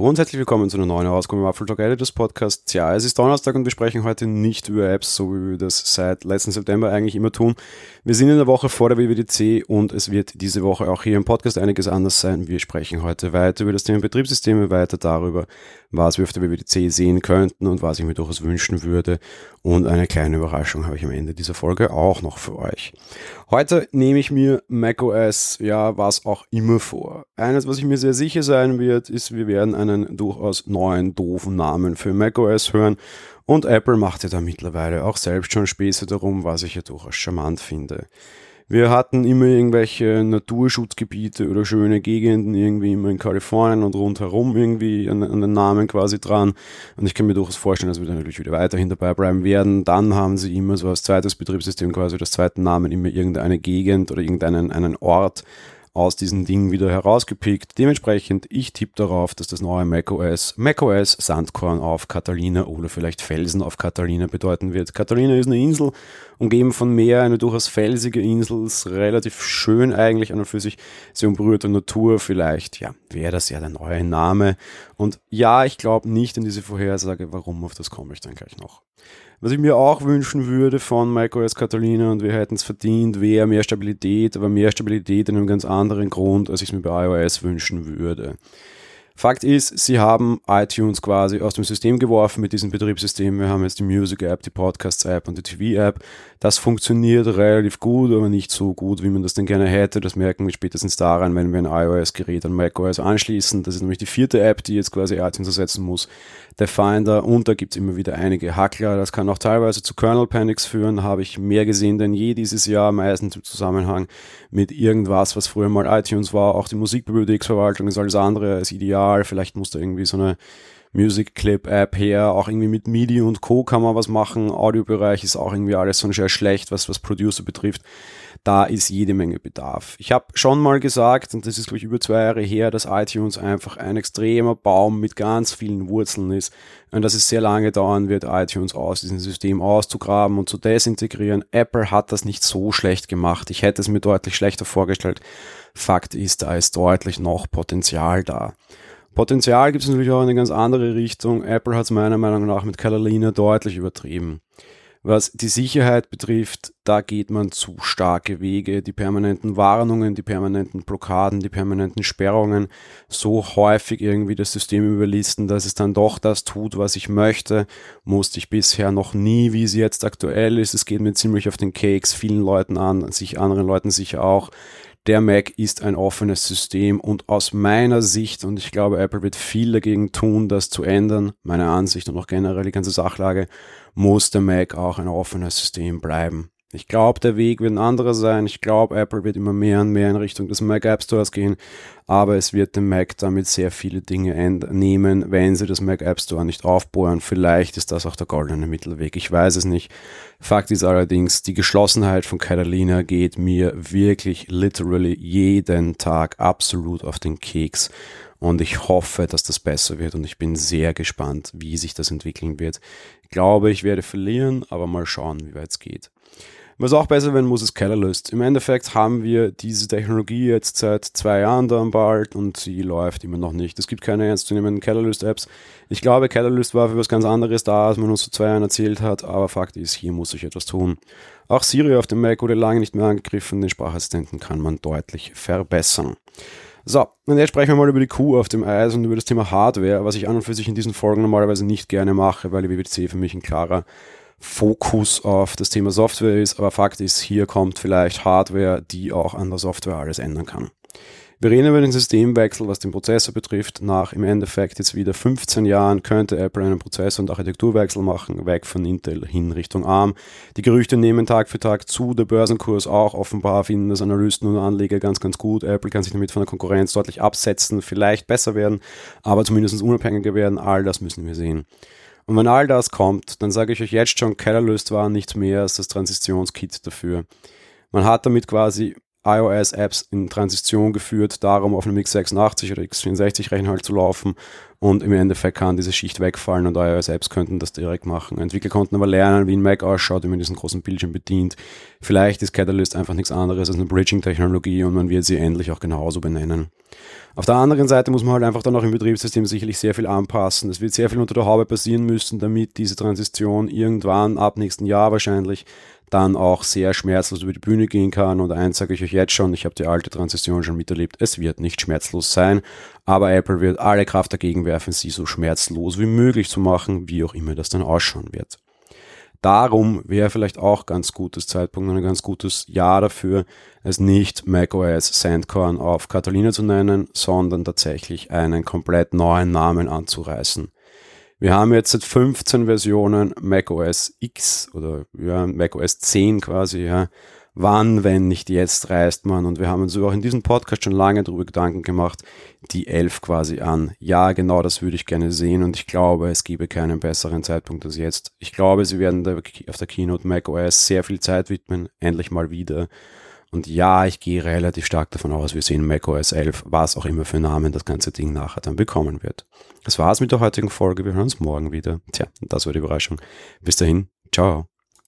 Hallo und herzlich willkommen zu einer neuen Ausgabe im Apfel Talk Editors Podcast. Ja, es ist Donnerstag und wir sprechen heute nicht über Apps, so wie wir das seit letzten September eigentlich immer tun. Wir sind in der Woche vor der WWDC und es wird diese Woche auch hier im Podcast einiges anders sein. Wir sprechen heute weiter über das Thema Betriebssysteme, weiter darüber, was wir auf der WWDC sehen könnten und was ich mir durchaus wünschen würde. Und eine kleine Überraschung habe ich am Ende dieser Folge auch noch für euch. Heute nehme ich mir macOS, ja, was auch immer vor. Eines, was ich mir sehr sicher sein wird, ist, wir werden einen durchaus neuen, doofen Namen für macOS hören. Und Apple macht ja da mittlerweile auch selbst schon Späße darum, was ich ja durchaus charmant finde. Wir hatten immer irgendwelche Naturschutzgebiete oder schöne Gegenden irgendwie immer in Kalifornien und rundherum irgendwie an, an den Namen quasi dran. Und ich kann mir durchaus vorstellen, dass wir da natürlich wieder weiterhin dabei bleiben werden. Dann haben sie immer so als zweites Betriebssystem quasi das zweite Namen immer irgendeine Gegend oder irgendeinen einen Ort aus diesen Dingen wieder herausgepickt. Dementsprechend, ich tippe darauf, dass das neue macOS macOS Sandkorn auf Catalina oder vielleicht Felsen auf Catalina bedeuten wird. Catalina ist eine Insel, umgeben von Meer, eine durchaus felsige Insel, ist relativ schön eigentlich an und für sich, sehr umberührte Natur, vielleicht, ja, wäre das ja der neue Name. Und ja, ich glaube nicht an diese Vorhersage, warum, auf das komme ich dann gleich noch. Was ich mir auch wünschen würde von macOS Catalina und wir hätten es verdient, wäre mehr Stabilität, aber mehr Stabilität in einem ganz anderen Grund, als ich es mir bei iOS wünschen würde. Fakt ist, sie haben iTunes quasi aus dem System geworfen mit diesem Betriebssystem. Wir haben jetzt die Music App, die Podcasts App und die TV App. Das funktioniert relativ gut, aber nicht so gut, wie man das denn gerne hätte. Das merken wir spätestens daran, wenn wir ein iOS-Gerät an macOS anschließen. Das ist nämlich die vierte App, die jetzt quasi iTunes ersetzen muss. Der und da gibt es immer wieder einige Hackler. Das kann auch teilweise zu Kernel Panics führen, habe ich mehr gesehen denn je dieses Jahr, meistens im Zusammenhang mit irgendwas, was früher mal iTunes war. Auch die Musikbibliotheksverwaltung ist alles andere als ideal. Vielleicht muss da irgendwie so eine Music Clip App her, auch irgendwie mit MIDI und Co. kann man was machen. Audiobereich ist auch irgendwie alles so sehr schlecht, was was Producer betrifft. Da ist jede Menge Bedarf. Ich habe schon mal gesagt, und das ist glaube ich über zwei Jahre her, dass iTunes einfach ein extremer Baum mit ganz vielen Wurzeln ist und dass es sehr lange dauern wird, iTunes aus diesem System auszugraben und zu desintegrieren. Apple hat das nicht so schlecht gemacht. Ich hätte es mir deutlich schlechter vorgestellt. Fakt ist, da ist deutlich noch Potenzial da. Potenzial gibt es natürlich auch in eine ganz andere Richtung. Apple hat es meiner Meinung nach mit Catalina deutlich übertrieben. Was die Sicherheit betrifft, da geht man zu starke Wege. Die permanenten Warnungen, die permanenten Blockaden, die permanenten Sperrungen, so häufig irgendwie das System überlisten, dass es dann doch das tut, was ich möchte, musste ich bisher noch nie, wie es jetzt aktuell ist. Es geht mir ziemlich auf den Keks, vielen Leuten an, sich anderen Leuten sicher auch der Mac ist ein offenes System und aus meiner Sicht, und ich glaube, Apple wird viel dagegen tun, das zu ändern, meine Ansicht und auch generell die ganze Sachlage, muss der Mac auch ein offenes System bleiben. Ich glaube, der Weg wird ein anderer sein. Ich glaube, Apple wird immer mehr und mehr in Richtung des Mac App Stores gehen. Aber es wird dem Mac damit sehr viele Dinge nehmen, wenn sie das Mac App Store nicht aufbohren. Vielleicht ist das auch der goldene Mittelweg. Ich weiß es nicht. Fakt ist allerdings, die Geschlossenheit von Catalina geht mir wirklich literally jeden Tag absolut auf den Keks. Und ich hoffe, dass das besser wird und ich bin sehr gespannt, wie sich das entwickeln wird. Ich glaube, ich werde verlieren, aber mal schauen, wie weit es geht. Was auch besser werden muss, ist Catalyst. Im Endeffekt haben wir diese Technologie jetzt seit zwei Jahren da am Bald und sie läuft immer noch nicht. Es gibt keine ernstzunehmenden Catalyst-Apps. Ich glaube, Catalyst war für was ganz anderes da, als man uns vor zwei Jahren erzählt hat, aber Fakt ist, hier muss sich etwas tun. Auch Siri auf dem Mac wurde lange nicht mehr angegriffen, den Sprachassistenten kann man deutlich verbessern. So, und jetzt sprechen wir mal über die Kuh auf dem Eis und über das Thema Hardware, was ich an und für sich in diesen Folgen normalerweise nicht gerne mache, weil die WWC für mich ein klarer Fokus auf das Thema Software ist, aber Fakt ist, hier kommt vielleicht Hardware, die auch an der Software alles ändern kann. Wir reden über den Systemwechsel, was den Prozessor betrifft. Nach im Endeffekt jetzt wieder 15 Jahren könnte Apple einen Prozessor- und Architekturwechsel machen, weg von Intel hin Richtung ARM. Die Gerüchte nehmen Tag für Tag zu, der Börsenkurs auch. Offenbar finden das Analysten und Anleger ganz, ganz gut. Apple kann sich damit von der Konkurrenz deutlich absetzen, vielleicht besser werden, aber zumindest unabhängiger werden. All das müssen wir sehen. Und wenn all das kommt, dann sage ich euch jetzt schon, Catalyst war nichts mehr als das Transitionskit dafür. Man hat damit quasi iOS-Apps in Transition geführt, darum auf einem x86 oder x64-Rechner halt zu laufen und im Endeffekt kann diese Schicht wegfallen und iOS-Apps könnten das direkt machen. Entwickler konnten aber lernen, wie ein Mac ausschaut, wie man diesen großen Bildschirm bedient. Vielleicht ist Catalyst einfach nichts anderes als eine Bridging-Technologie und man wird sie endlich auch genauso benennen. Auf der anderen Seite muss man halt einfach dann auch im Betriebssystem sicherlich sehr viel anpassen. Es wird sehr viel unter der Haube passieren müssen, damit diese Transition irgendwann ab nächsten Jahr wahrscheinlich dann auch sehr schmerzlos über die Bühne gehen kann. Und eins sage ich euch jetzt schon, ich habe die alte Transition schon miterlebt, es wird nicht schmerzlos sein, aber Apple wird alle Kraft dagegen werfen, sie so schmerzlos wie möglich zu machen, wie auch immer das dann ausschauen wird. Darum wäre vielleicht auch ganz gutes Zeitpunkt und ein ganz gutes Jahr dafür, es nicht macOS Sandcorn auf Catalina zu nennen, sondern tatsächlich einen komplett neuen Namen anzureißen. Wir haben jetzt seit 15 Versionen macOS X oder ja, macOS 10 quasi, ja. Wann, wenn nicht jetzt, reist man. Und wir haben uns auch in diesem Podcast schon lange darüber Gedanken gemacht, die 11 quasi an. Ja, genau das würde ich gerne sehen und ich glaube, es gäbe keinen besseren Zeitpunkt als jetzt. Ich glaube, sie werden auf der Keynote macOS sehr viel Zeit widmen, endlich mal wieder. Und ja, ich gehe relativ stark davon aus, wir sehen macOS 11, was auch immer für Namen das ganze Ding nachher dann bekommen wird. Das war's mit der heutigen Folge. Wir hören uns morgen wieder. Tja, das war die Überraschung. Bis dahin, ciao.